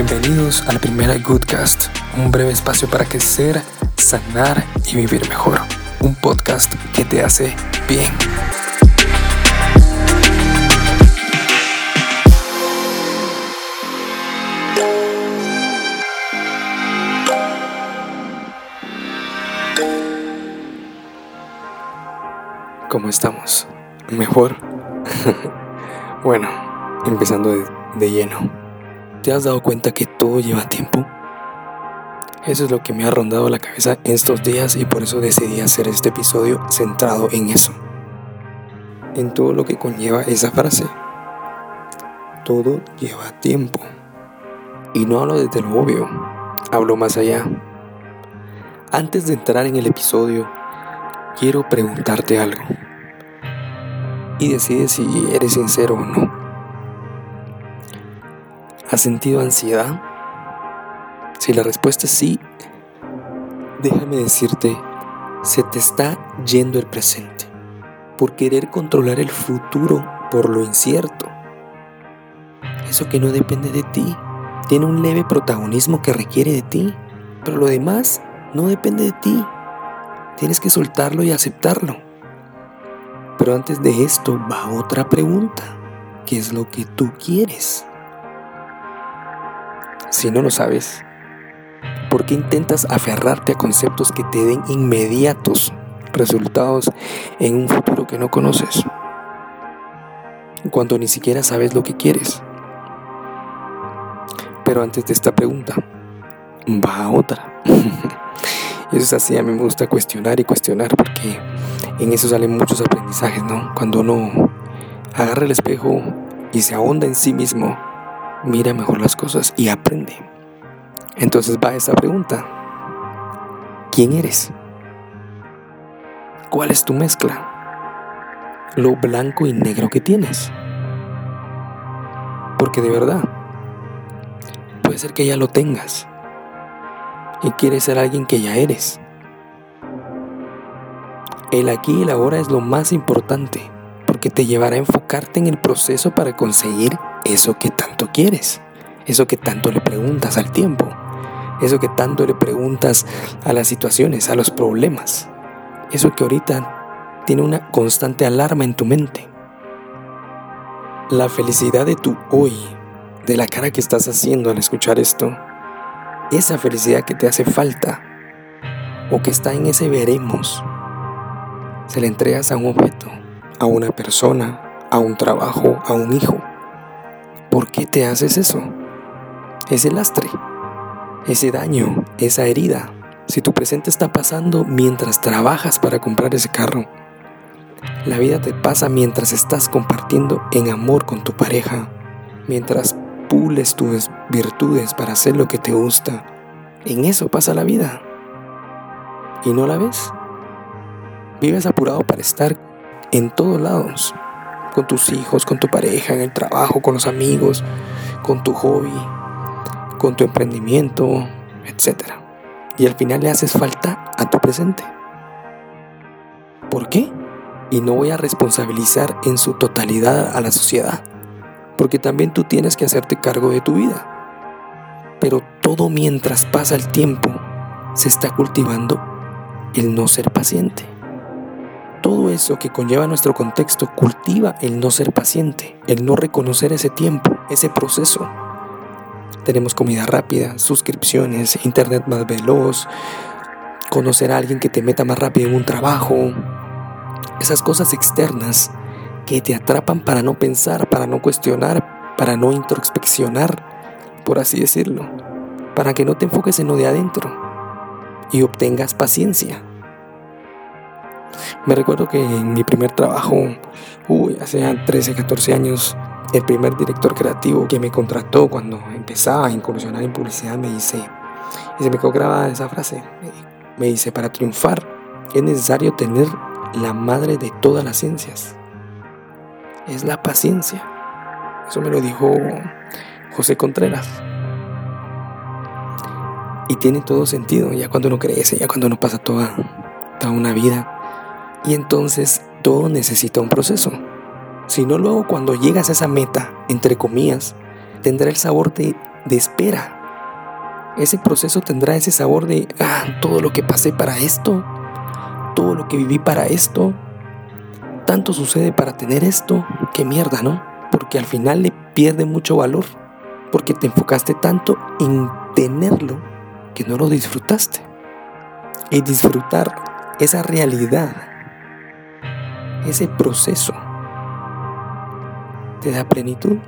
Bienvenidos a la primera Goodcast, un breve espacio para crecer, sanar y vivir mejor. Un podcast que te hace bien. ¿Cómo estamos? ¿Mejor? bueno, empezando de, de lleno. ¿Te has dado cuenta que todo lleva tiempo? Eso es lo que me ha rondado la cabeza estos días y por eso decidí hacer este episodio centrado en eso. En todo lo que conlleva esa frase. Todo lleva tiempo. Y no hablo desde lo obvio, hablo más allá. Antes de entrar en el episodio, quiero preguntarte algo. Y decide si eres sincero o no. ¿Has sentido ansiedad? Si la respuesta es sí, déjame decirte, se te está yendo el presente por querer controlar el futuro por lo incierto. Eso que no depende de ti, tiene un leve protagonismo que requiere de ti, pero lo demás no depende de ti. Tienes que soltarlo y aceptarlo. Pero antes de esto va otra pregunta. ¿Qué es lo que tú quieres? Si no lo sabes, ¿por qué intentas aferrarte a conceptos que te den inmediatos resultados en un futuro que no conoces? Cuando ni siquiera sabes lo que quieres. Pero antes de esta pregunta, va otra. y eso es así, a mí me gusta cuestionar y cuestionar porque en eso salen muchos aprendizajes, ¿no? Cuando uno agarra el espejo y se ahonda en sí mismo mira mejor las cosas y aprende. Entonces va esa pregunta. ¿Quién eres? ¿Cuál es tu mezcla? Lo blanco y negro que tienes. Porque de verdad, puede ser que ya lo tengas y quieres ser alguien que ya eres. El aquí y el ahora es lo más importante porque te llevará a enfocarte en el proceso para conseguir eso que tanto quieres, eso que tanto le preguntas al tiempo, eso que tanto le preguntas a las situaciones, a los problemas, eso que ahorita tiene una constante alarma en tu mente. La felicidad de tu hoy, de la cara que estás haciendo al escuchar esto, esa felicidad que te hace falta o que está en ese veremos, se la entregas a un objeto, a una persona, a un trabajo, a un hijo. ¿Por qué te haces eso? Ese lastre, ese daño, esa herida. Si tu presente está pasando mientras trabajas para comprar ese carro, la vida te pasa mientras estás compartiendo en amor con tu pareja, mientras pules tus virtudes para hacer lo que te gusta. En eso pasa la vida. ¿Y no la ves? Vives apurado para estar en todos lados con tus hijos, con tu pareja, en el trabajo, con los amigos, con tu hobby, con tu emprendimiento, etc. Y al final le haces falta a tu presente. ¿Por qué? Y no voy a responsabilizar en su totalidad a la sociedad, porque también tú tienes que hacerte cargo de tu vida. Pero todo mientras pasa el tiempo, se está cultivando el no ser paciente. Todo eso que conlleva nuestro contexto cultiva el no ser paciente, el no reconocer ese tiempo, ese proceso. Tenemos comida rápida, suscripciones, internet más veloz, conocer a alguien que te meta más rápido en un trabajo. Esas cosas externas que te atrapan para no pensar, para no cuestionar, para no introspeccionar, por así decirlo, para que no te enfoques en lo de adentro y obtengas paciencia. Me recuerdo que en mi primer trabajo, hace 13, 14 años, el primer director creativo que me contrató cuando empezaba a incursionar en publicidad me dice, y se me quedó grabada esa frase, me dice, para triunfar es necesario tener la madre de todas las ciencias. Es la paciencia. Eso me lo dijo José Contreras. Y tiene todo sentido, ya cuando uno crece, ya cuando uno pasa toda, toda una vida y entonces todo necesita un proceso. Si no, luego cuando llegas a esa meta, entre comillas, tendrá el sabor de, espera. Ese proceso tendrá ese sabor de, ah, todo lo que pasé para esto, todo lo que viví para esto, tanto sucede para tener esto, qué mierda, ¿no? Porque al final le pierde mucho valor, porque te enfocaste tanto en tenerlo que no lo disfrutaste. Y disfrutar esa realidad, ese proceso, te da plenitud.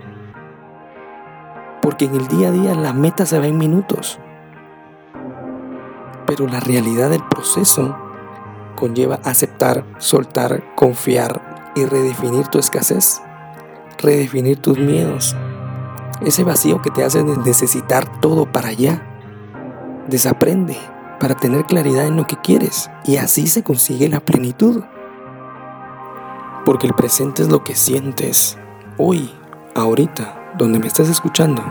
Porque en el día a día la meta se va en minutos. Pero la realidad del proceso conlleva aceptar, soltar, confiar y redefinir tu escasez, redefinir tus miedos. Ese vacío que te hace necesitar todo para allá. Desaprende para tener claridad en lo que quieres y así se consigue la plenitud. Porque el presente es lo que sientes hoy, ahorita, donde me estás escuchando,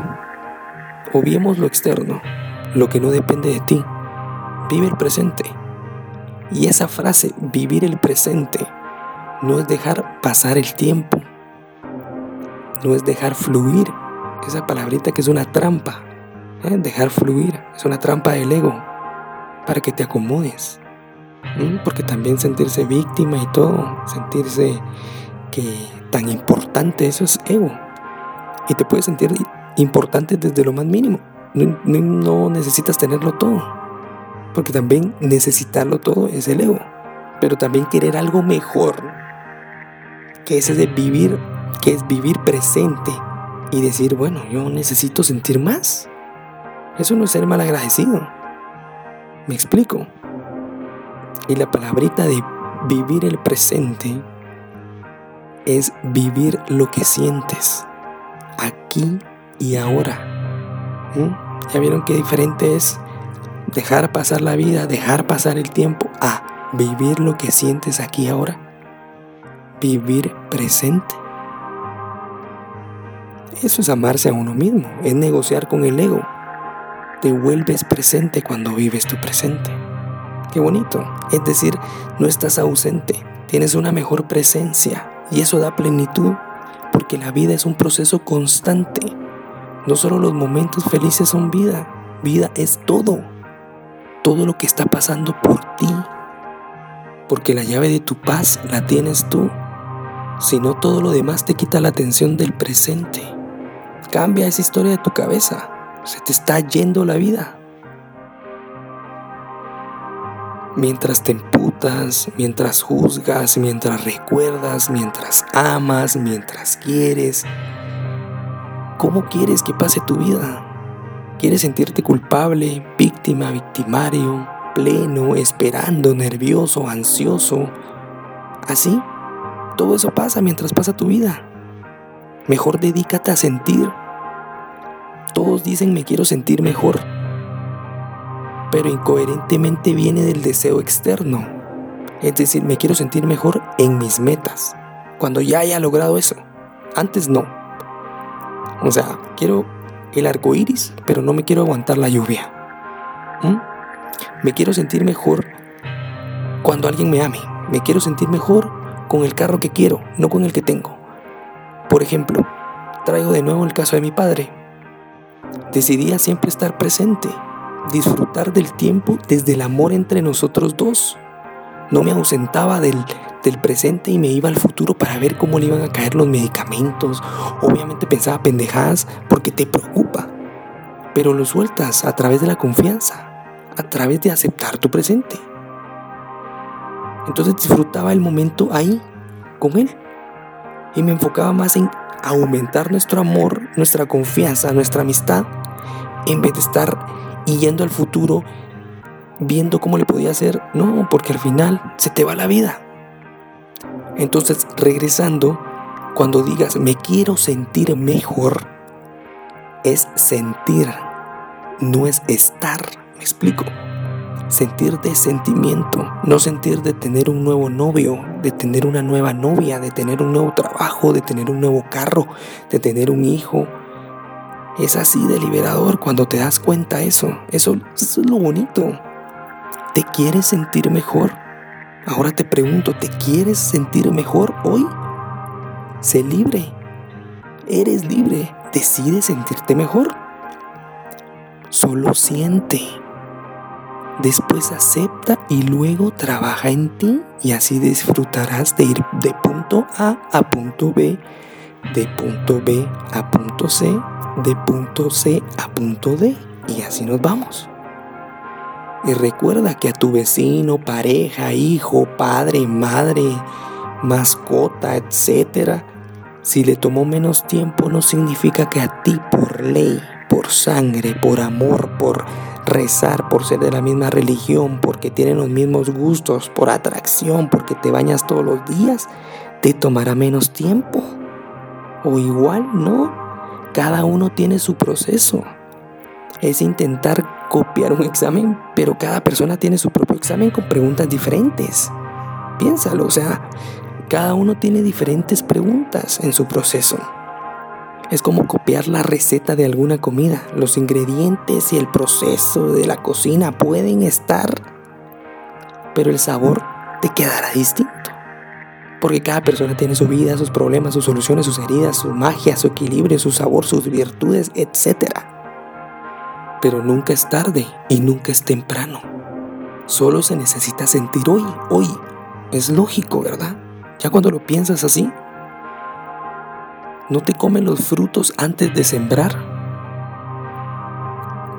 obviemos lo externo, lo que no depende de ti. Vive el presente. Y esa frase, vivir el presente, no es dejar pasar el tiempo, no es dejar fluir, esa palabrita que es una trampa, ¿eh? dejar fluir, es una trampa del ego, para que te acomodes, porque también sentirse víctima y todo, sentirse que tan importante eso es ego. Y te puedes sentir importante desde lo más mínimo. No, necesitas tenerlo todo. Porque también necesitarlo todo es el ego. Pero también querer algo mejor. Que ese de vivir, que es vivir presente. Y decir, bueno, yo necesito sentir más. Eso no es ser mal agradecido. Me explico. Y la palabrita de vivir el presente es vivir lo que sientes aquí y ahora. ¿Mm? ¿Ya vieron qué diferente es dejar pasar la vida, dejar pasar el tiempo a vivir lo que sientes aquí y ahora? Vivir presente. Eso es amarse a uno mismo, es negociar con el ego. Te vuelves presente cuando vives tu presente. Qué bonito. Es decir, no estás ausente, tienes una mejor presencia y eso da plenitud porque la vida es un proceso constante. No solo los momentos felices son vida, vida es todo. Todo lo que está pasando por ti. Porque la llave de tu paz la tienes tú. Si no, todo lo demás te quita la atención del presente. Cambia esa historia de tu cabeza. Se te está yendo la vida. Mientras te emputas, mientras juzgas, mientras recuerdas, mientras amas, mientras quieres. ¿Cómo quieres que pase tu vida? ¿Quieres sentirte culpable, víctima, victimario, pleno, esperando, nervioso, ansioso? ¿Así? Todo eso pasa mientras pasa tu vida. Mejor dedícate a sentir. Todos dicen me quiero sentir mejor pero incoherentemente viene del deseo externo. Es decir, me quiero sentir mejor en mis metas, cuando ya haya logrado eso. Antes no. O sea, quiero el arco iris, pero no me quiero aguantar la lluvia. ¿Mm? Me quiero sentir mejor cuando alguien me ame. Me quiero sentir mejor con el carro que quiero, no con el que tengo. Por ejemplo, traigo de nuevo el caso de mi padre. Decidía siempre estar presente disfrutar del tiempo desde el amor entre nosotros dos. No me ausentaba del, presente y me iba al futuro para ver cómo le iban a caer los medicamentos. Obviamente pensaba pendejadas porque te preocupa. Pero lo sueltas a través de la confianza, a través de aceptar tu presente. Entonces disfrutaba el momento ahí, con él. Y me enfocaba más en aumentar nuestro amor, nuestra confianza, nuestra amistad, en vez de estar y yendo al futuro, viendo cómo le podía hacer. No, porque al final se te va la vida. Entonces, regresando, cuando digas me quiero sentir mejor, es sentir, no es estar. ¿Me explico? Sentir de sentimiento, no sentir de tener un nuevo novio, de tener una nueva novia, de tener un nuevo trabajo, de tener un nuevo carro, de tener un hijo, es así de liberador cuando te das cuenta eso. Eso, es lo bonito. ¿Te quieres sentir mejor? Ahora te pregunto, ¿te quieres sentir mejor hoy? Sé libre. Eres libre. Decides sentirte mejor. Solo siente. Después acepta y luego trabaja en ti y así disfrutarás de ir de punto A a punto B, de punto B a punto C, de punto C a punto D y así nos vamos. Y recuerda que a tu vecino, pareja, hijo, padre, madre, mascota, etcétera, si le tomó menos tiempo no significa que a ti por ley, por sangre, por amor, por rezar, por ser de la misma religión, porque tienen los mismos gustos, por atracción, porque te bañas todos los días, te tomará menos tiempo. O igual, ¿no? Cada uno tiene su proceso. Es intentar copiar un examen, pero cada persona tiene su propio examen con preguntas diferentes. Piénsalo, o sea, cada uno tiene diferentes preguntas en su proceso. Es como copiar la receta de alguna comida. Los ingredientes y el proceso de la cocina pueden estar, pero el sabor te quedará distinto. Porque cada persona tiene su vida, sus problemas, sus soluciones, sus heridas, su magia, su equilibrio, su sabor, sus virtudes, etc. Pero nunca es tarde y nunca es temprano. Solo se necesita sentir hoy, hoy. Es lógico, ¿verdad? Ya cuando lo piensas así, no te comen los frutos antes de sembrar.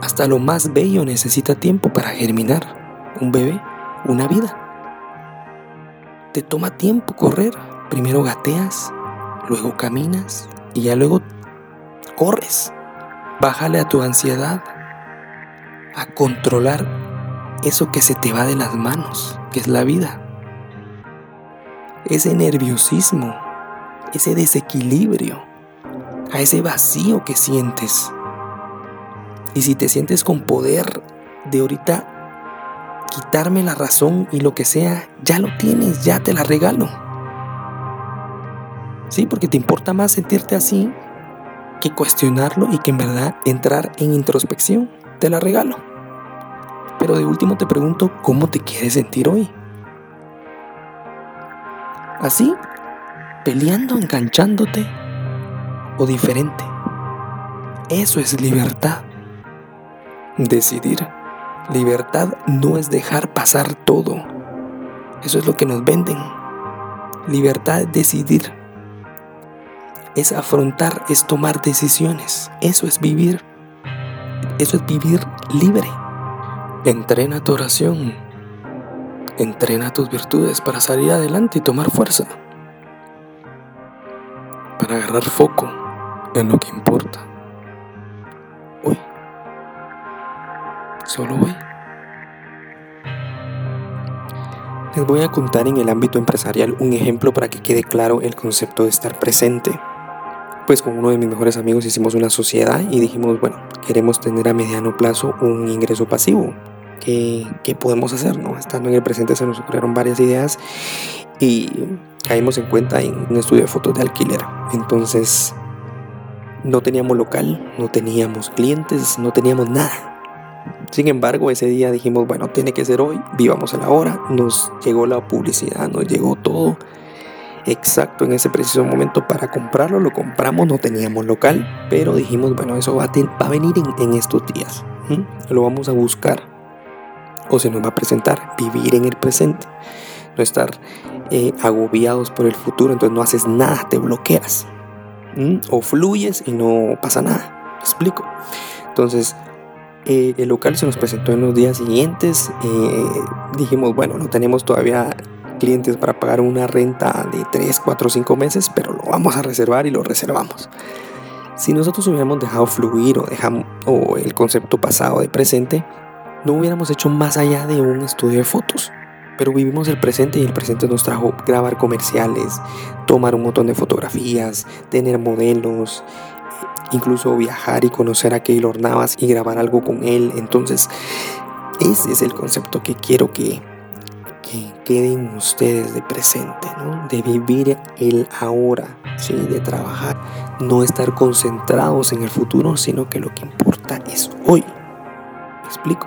Hasta lo más bello necesita tiempo para germinar. Un bebé, una vida. Te toma tiempo correr. Primero gateas, luego caminas y ya luego corres. Bájale a tu ansiedad, a controlar eso que se te va de las manos, que es la vida ese nerviosismo, ese desequilibrio, a ese vacío que sientes. Y si te sientes con poder de ahorita quitarme la razón y lo que sea, ya lo tienes, ya te la regalo. Sí, porque te importa más sentirte así que cuestionarlo y que en verdad entrar en introspección. Te la regalo. Pero de último te pregunto, ¿cómo te quieres sentir hoy? Así, peleando, enganchándote o diferente. Eso es libertad. Decidir. Libertad no es dejar pasar todo. Eso es lo que nos venden. Libertad es decidir. Es afrontar, es tomar decisiones. Eso es vivir. Eso es vivir libre. Entrena tu oración Entrena tus virtudes para salir adelante y tomar fuerza. Para agarrar foco en lo que importa. Solo hoy. Les voy a contar en el ámbito empresarial un ejemplo para que quede claro el concepto de estar presente. Pues con uno de mis mejores amigos hicimos una sociedad y dijimos, bueno, queremos tener a mediano plazo un ingreso pasivo, qué, podemos hacer, ¿no? Estando en el presente se nos ocurrieron varias ideas y caímos en cuenta en un estudio de fotos de alquiler. Entonces, no teníamos local, no teníamos clientes, no teníamos nada. Sin embargo, ese día dijimos, bueno, tiene que ser hoy, vivamos a la hora. Nos llegó la publicidad, nos llegó todo exacto en ese preciso momento para comprarlo. Lo compramos, no teníamos local, pero dijimos, bueno, eso va a, venir en, estos días. Lo vamos a buscar o se nos va a presentar, vivir en el presente, no estar eh, agobiados por el futuro, entonces no haces nada, te bloqueas, o fluyes y no pasa nada, ¿me explico? Entonces, eh, el local se nos presentó en los días siguientes, eh, dijimos, bueno, no tenemos todavía clientes para pagar una renta de 3, 4, 5 meses, pero lo vamos a reservar y lo reservamos. Si nosotros hubiéramos dejado fluir o, dejamos, o el concepto pasado de presente, no hubiéramos hecho más allá de un estudio de fotos. Pero vivimos el presente y el presente nos trajo grabar comerciales, tomar un montón de fotografías, tener modelos, incluso viajar y conocer a Keylor Navas y grabar algo con él. Entonces, ese es el concepto que quiero que, que queden ustedes de presente, ¿no? de vivir el ahora, ¿sí? de trabajar, no estar concentrados en el futuro, sino que lo que importa es hoy. ¿Me explico?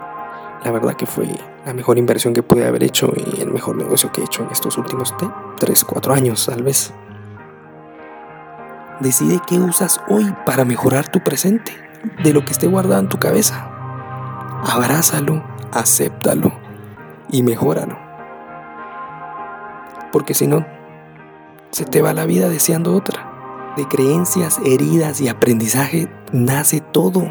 La verdad que fue la mejor inversión que pude haber hecho y el mejor negocio que he hecho en estos últimos 3, 4 años tal vez. Decide qué usas hoy para mejorar tu presente, de lo que esté guardado en tu cabeza. abrázalo, acéptalo y mejóralo. Porque si no, se te va la vida deseando otra. De creencias, heridas y aprendizaje nace todo.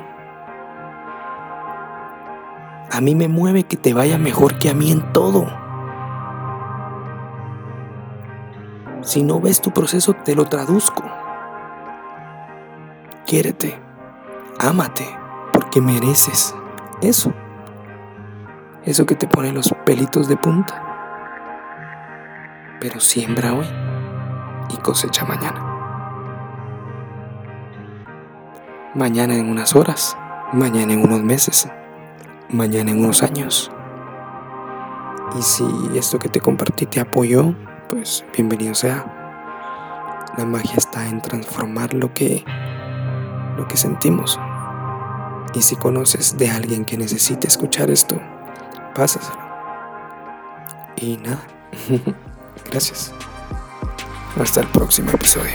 A mí me mueve que te vaya mejor que a mí en todo. Si no ves tu proceso, te lo traduzco. Quiérete, ámate, porque mereces eso. Eso que te pone los pelitos de punta. Pero siembra hoy y cosecha mañana. Mañana en unas horas, mañana en unos meses, mañana en unos años. Y si esto que te compartí te apoyó, pues bienvenido sea. La magia está en transformar lo que lo que sentimos. Y si conoces de alguien que necesite escuchar esto, pásaselo. Y nada. Gracias. Hasta el próximo episodio.